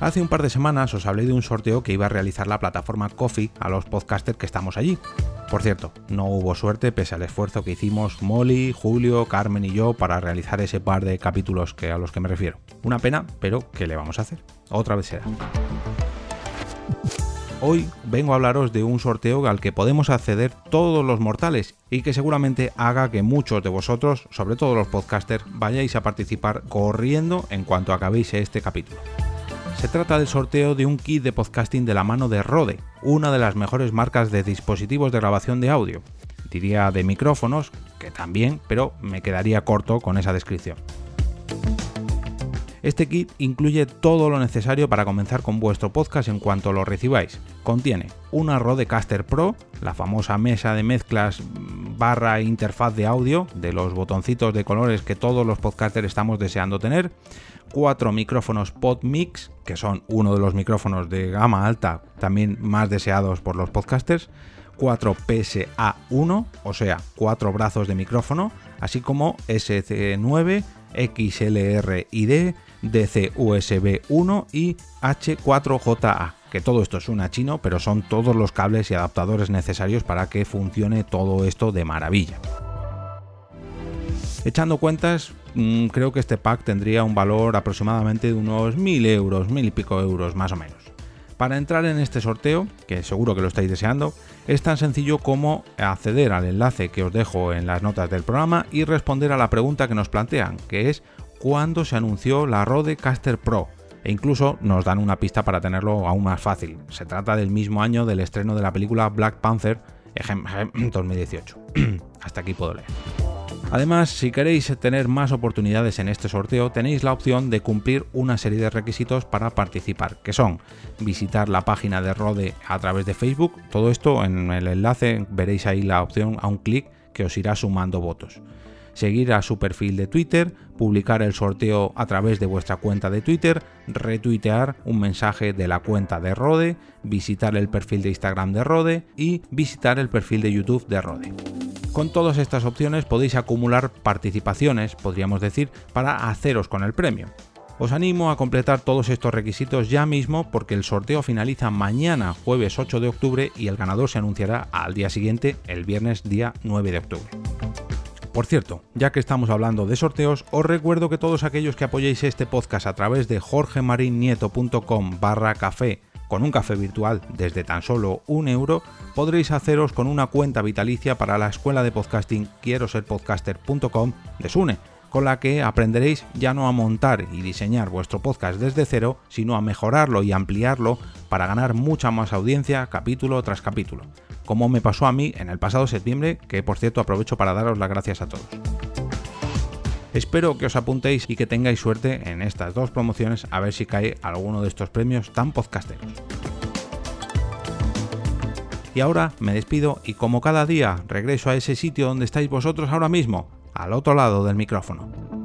Hace un par de semanas os hablé de un sorteo que iba a realizar la plataforma Coffee a los podcasters que estamos allí. Por cierto, no hubo suerte pese al esfuerzo que hicimos Molly, Julio, Carmen y yo para realizar ese par de capítulos que a los que me refiero. Una pena, pero ¿qué le vamos a hacer? Otra vez será. Hoy vengo a hablaros de un sorteo al que podemos acceder todos los mortales y que seguramente haga que muchos de vosotros, sobre todo los podcasters, vayáis a participar corriendo en cuanto acabéis este capítulo. Se trata del sorteo de un kit de podcasting de la mano de Rode, una de las mejores marcas de dispositivos de grabación de audio. Diría de micrófonos, que también, pero me quedaría corto con esa descripción. Este kit incluye todo lo necesario para comenzar con vuestro podcast en cuanto lo recibáis. Contiene una Rodecaster Pro, la famosa mesa de mezclas barra interfaz de audio de los botoncitos de colores que todos los podcasters estamos deseando tener, cuatro micrófonos PodMix, que son uno de los micrófonos de gama alta también más deseados por los podcasters, cuatro PSA1, o sea, cuatro brazos de micrófono, así como SC9, XLR-ID, DC USB 1 y H4JA, que todo esto suena chino, pero son todos los cables y adaptadores necesarios para que funcione todo esto de maravilla. Echando cuentas, mm, creo que este pack tendría un valor aproximadamente de unos 1000 euros, mil y pico euros más o menos. Para entrar en este sorteo, que seguro que lo estáis deseando, es tan sencillo como acceder al enlace que os dejo en las notas del programa y responder a la pregunta que nos plantean, que es ¿cuándo se anunció la Rodecaster Pro? E incluso nos dan una pista para tenerlo aún más fácil. Se trata del mismo año del estreno de la película Black Panther 2018. Hasta aquí puedo leer. Además, si queréis tener más oportunidades en este sorteo, tenéis la opción de cumplir una serie de requisitos para participar, que son visitar la página de Rode a través de Facebook, todo esto en el enlace veréis ahí la opción a un clic que os irá sumando votos seguir a su perfil de Twitter, publicar el sorteo a través de vuestra cuenta de Twitter, retuitear un mensaje de la cuenta de Rode, visitar el perfil de Instagram de Rode y visitar el perfil de YouTube de Rode. Con todas estas opciones podéis acumular participaciones, podríamos decir, para haceros con el premio. Os animo a completar todos estos requisitos ya mismo porque el sorteo finaliza mañana, jueves 8 de octubre, y el ganador se anunciará al día siguiente, el viernes día 9 de octubre. Por cierto, ya que estamos hablando de sorteos, os recuerdo que todos aquellos que apoyéis este podcast a través de jorgemarinieto.com barra café con un café virtual desde tan solo un euro, podréis haceros con una cuenta vitalicia para la escuela de podcasting quiero ser podcaster.com de Sune, con la que aprenderéis ya no a montar y diseñar vuestro podcast desde cero, sino a mejorarlo y ampliarlo para ganar mucha más audiencia capítulo tras capítulo, como me pasó a mí en el pasado septiembre, que por cierto aprovecho para daros las gracias a todos. Espero que os apuntéis y que tengáis suerte en estas dos promociones a ver si cae alguno de estos premios tan podcasteros. Y ahora me despido y como cada día regreso a ese sitio donde estáis vosotros ahora mismo, al otro lado del micrófono.